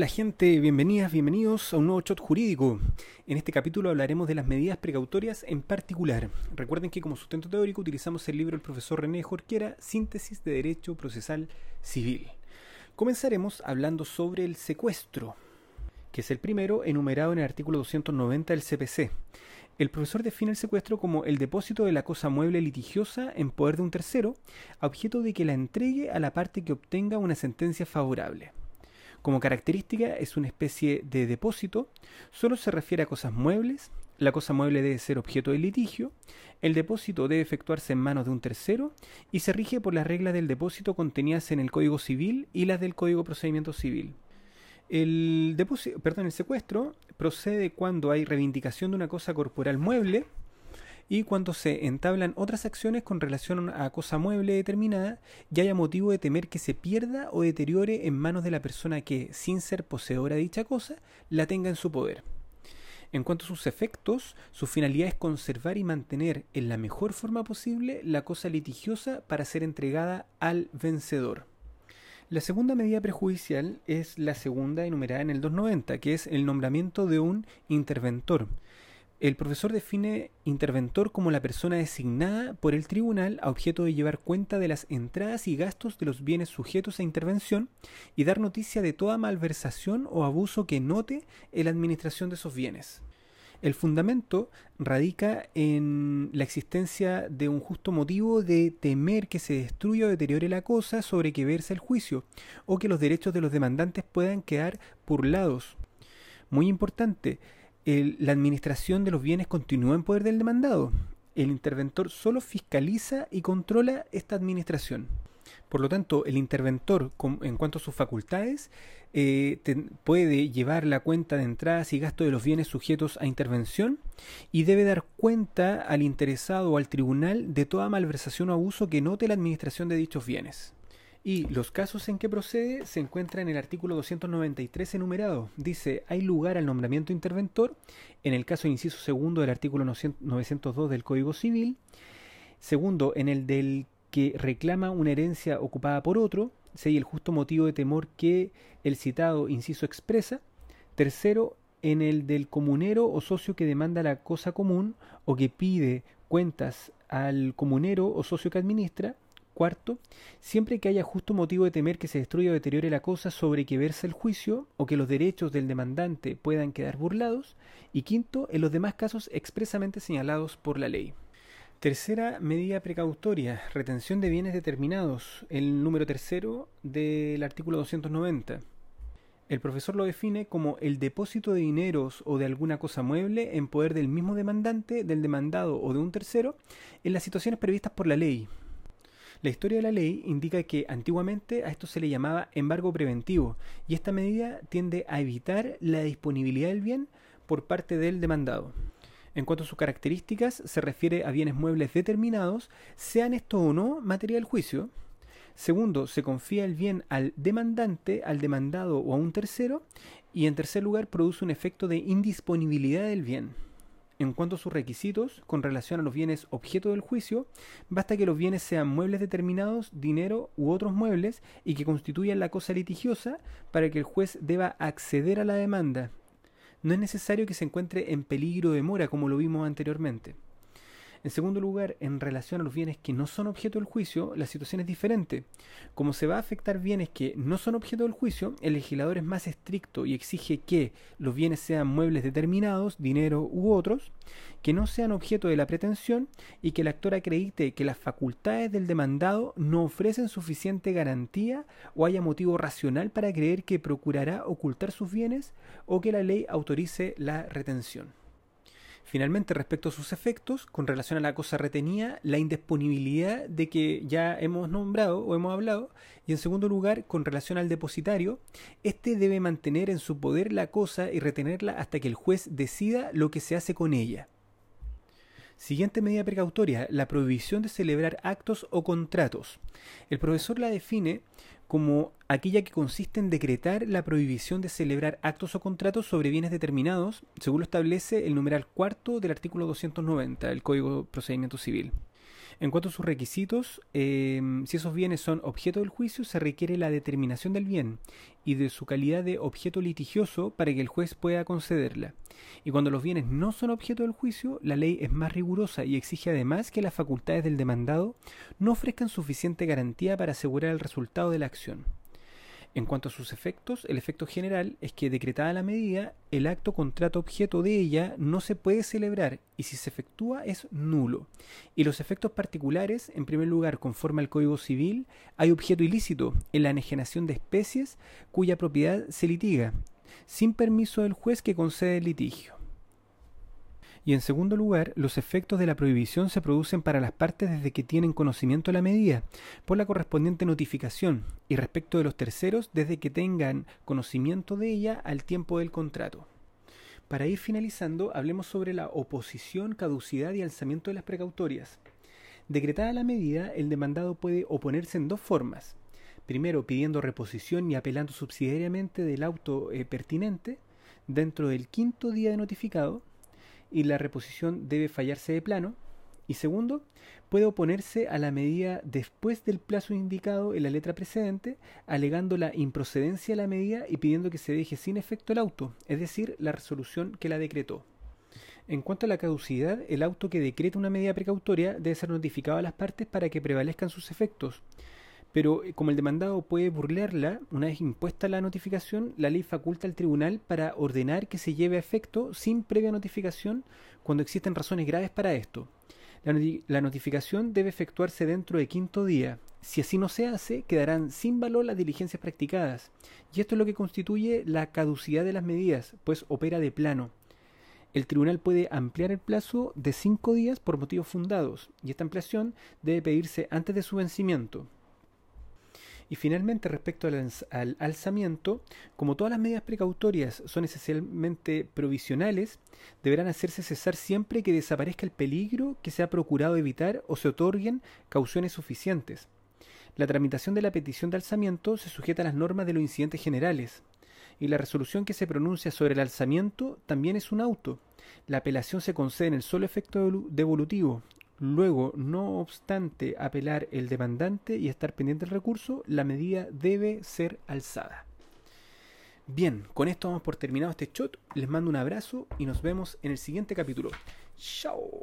Hola gente, bienvenidas, bienvenidos a un nuevo shot jurídico. En este capítulo hablaremos de las medidas precautorias en particular. Recuerden que como sustento teórico utilizamos el libro del profesor René Jorquera, Síntesis de Derecho Procesal Civil. Comenzaremos hablando sobre el secuestro, que es el primero enumerado en el artículo 290 del CPC. El profesor define el secuestro como el depósito de la cosa mueble litigiosa en poder de un tercero, a objeto de que la entregue a la parte que obtenga una sentencia favorable. Como característica es una especie de depósito, solo se refiere a cosas muebles, la cosa mueble debe ser objeto de litigio, el depósito debe efectuarse en manos de un tercero y se rige por las reglas del depósito contenidas en el Código Civil y las del Código Procedimiento Civil. El, depósito, perdón, el secuestro procede cuando hay reivindicación de una cosa corporal mueble, y cuando se entablan otras acciones con relación a cosa mueble determinada y haya motivo de temer que se pierda o deteriore en manos de la persona que, sin ser poseedora de dicha cosa, la tenga en su poder. En cuanto a sus efectos, su finalidad es conservar y mantener en la mejor forma posible la cosa litigiosa para ser entregada al vencedor. La segunda medida prejudicial es la segunda enumerada en el 290, que es el nombramiento de un interventor. El profesor define interventor como la persona designada por el tribunal a objeto de llevar cuenta de las entradas y gastos de los bienes sujetos a intervención y dar noticia de toda malversación o abuso que note en la administración de esos bienes. El fundamento radica en la existencia de un justo motivo de temer que se destruya o deteriore la cosa sobre que verse el juicio, o que los derechos de los demandantes puedan quedar burlados. Muy importante, la administración de los bienes continúa en poder del demandado. El interventor solo fiscaliza y controla esta administración. Por lo tanto, el interventor, en cuanto a sus facultades, eh, puede llevar la cuenta de entradas y gastos de los bienes sujetos a intervención y debe dar cuenta al interesado o al tribunal de toda malversación o abuso que note la administración de dichos bienes. Y los casos en que procede se encuentran en el artículo 293 enumerado. Dice, hay lugar al nombramiento interventor en el caso inciso segundo del artículo 902 del Código Civil. Segundo, en el del que reclama una herencia ocupada por otro, si hay el justo motivo de temor que el citado inciso expresa. Tercero, en el del comunero o socio que demanda la cosa común o que pide cuentas al comunero o socio que administra. Cuarto, siempre que haya justo motivo de temer que se destruya o deteriore la cosa sobre que verse el juicio o que los derechos del demandante puedan quedar burlados. Y quinto, en los demás casos expresamente señalados por la ley. Tercera medida precautoria, retención de bienes determinados, el número tercero del artículo 290. El profesor lo define como el depósito de dineros o de alguna cosa mueble en poder del mismo demandante, del demandado o de un tercero, en las situaciones previstas por la ley, la historia de la ley indica que antiguamente a esto se le llamaba embargo preventivo y esta medida tiende a evitar la disponibilidad del bien por parte del demandado. En cuanto a sus características, se refiere a bienes muebles determinados, sean estos o no materia del juicio. Segundo, se confía el bien al demandante, al demandado o a un tercero. Y en tercer lugar, produce un efecto de indisponibilidad del bien. En cuanto a sus requisitos con relación a los bienes objeto del juicio, basta que los bienes sean muebles determinados, dinero u otros muebles y que constituyan la cosa litigiosa para que el juez deba acceder a la demanda. No es necesario que se encuentre en peligro de mora como lo vimos anteriormente. En segundo lugar, en relación a los bienes que no son objeto del juicio, la situación es diferente. Como se va a afectar bienes que no son objeto del juicio, el legislador es más estricto y exige que los bienes sean muebles determinados, dinero u otros, que no sean objeto de la pretensión y que el actor acredite que las facultades del demandado no ofrecen suficiente garantía o haya motivo racional para creer que procurará ocultar sus bienes o que la ley autorice la retención. Finalmente, respecto a sus efectos, con relación a la cosa retenida, la indisponibilidad de que ya hemos nombrado o hemos hablado, y en segundo lugar, con relación al depositario, éste debe mantener en su poder la cosa y retenerla hasta que el juez decida lo que se hace con ella. Siguiente medida precautoria, la prohibición de celebrar actos o contratos. El profesor la define como aquella que consiste en decretar la prohibición de celebrar actos o contratos sobre bienes determinados, según lo establece el numeral cuarto del artículo 290 del Código de Procedimiento Civil. En cuanto a sus requisitos, em, si esos bienes son objeto del juicio, se requiere la determinación del bien y de su calidad de objeto litigioso para que el juez pueda concederla. Y cuando los bienes no son objeto del juicio, la ley es más rigurosa y exige además que las facultades del demandado no ofrezcan suficiente garantía para asegurar el resultado de la acción. En cuanto a sus efectos, el efecto general es que decretada la medida, el acto contrato objeto de ella no se puede celebrar y si se efectúa es nulo. Y los efectos particulares, en primer lugar, conforme al Código Civil, hay objeto ilícito en la enajenación de especies cuya propiedad se litiga, sin permiso del juez que concede el litigio. Y en segundo lugar, los efectos de la prohibición se producen para las partes desde que tienen conocimiento de la medida, por la correspondiente notificación, y respecto de los terceros desde que tengan conocimiento de ella al tiempo del contrato. Para ir finalizando, hablemos sobre la oposición, caducidad y alzamiento de las precautorias. Decretada la medida, el demandado puede oponerse en dos formas. Primero, pidiendo reposición y apelando subsidiariamente del auto eh, pertinente dentro del quinto día de notificado, y la reposición debe fallarse de plano. Y segundo, puede oponerse a la medida después del plazo indicado en la letra precedente, alegando la improcedencia de la medida y pidiendo que se deje sin efecto el auto, es decir, la resolución que la decretó. En cuanto a la caducidad, el auto que decreta una medida precautoria debe ser notificado a las partes para que prevalezcan sus efectos, pero eh, como el demandado puede burlarla, una vez impuesta la notificación, la ley faculta al tribunal para ordenar que se lleve a efecto sin previa notificación cuando existen razones graves para esto. La, notificación debe efectuarse dentro de quinto día. Si así no se hace, quedarán sin valor las diligencias practicadas. Y esto es lo que constituye la caducidad de las medidas, pues opera de plano. El tribunal puede ampliar el plazo de cinco días por motivos fundados, y esta ampliación debe pedirse antes de su vencimiento. Y finalmente, respecto al, alzamiento, como todas las medidas precautorias son esencialmente provisionales, deberán hacerse cesar siempre que desaparezca el peligro que se ha procurado evitar o se otorguen cauciones suficientes. La tramitación de la petición de alzamiento se sujeta a las normas de los incidentes generales, y la resolución que se pronuncia sobre el alzamiento también es un auto. La apelación se concede en el solo efecto devolutivo, Luego, no obstante apelar el demandante y estar pendiente del recurso, la medida debe ser alzada. Bien, con esto vamos por terminado este shot. Les mando un abrazo y nos vemos en el siguiente capítulo. Chao.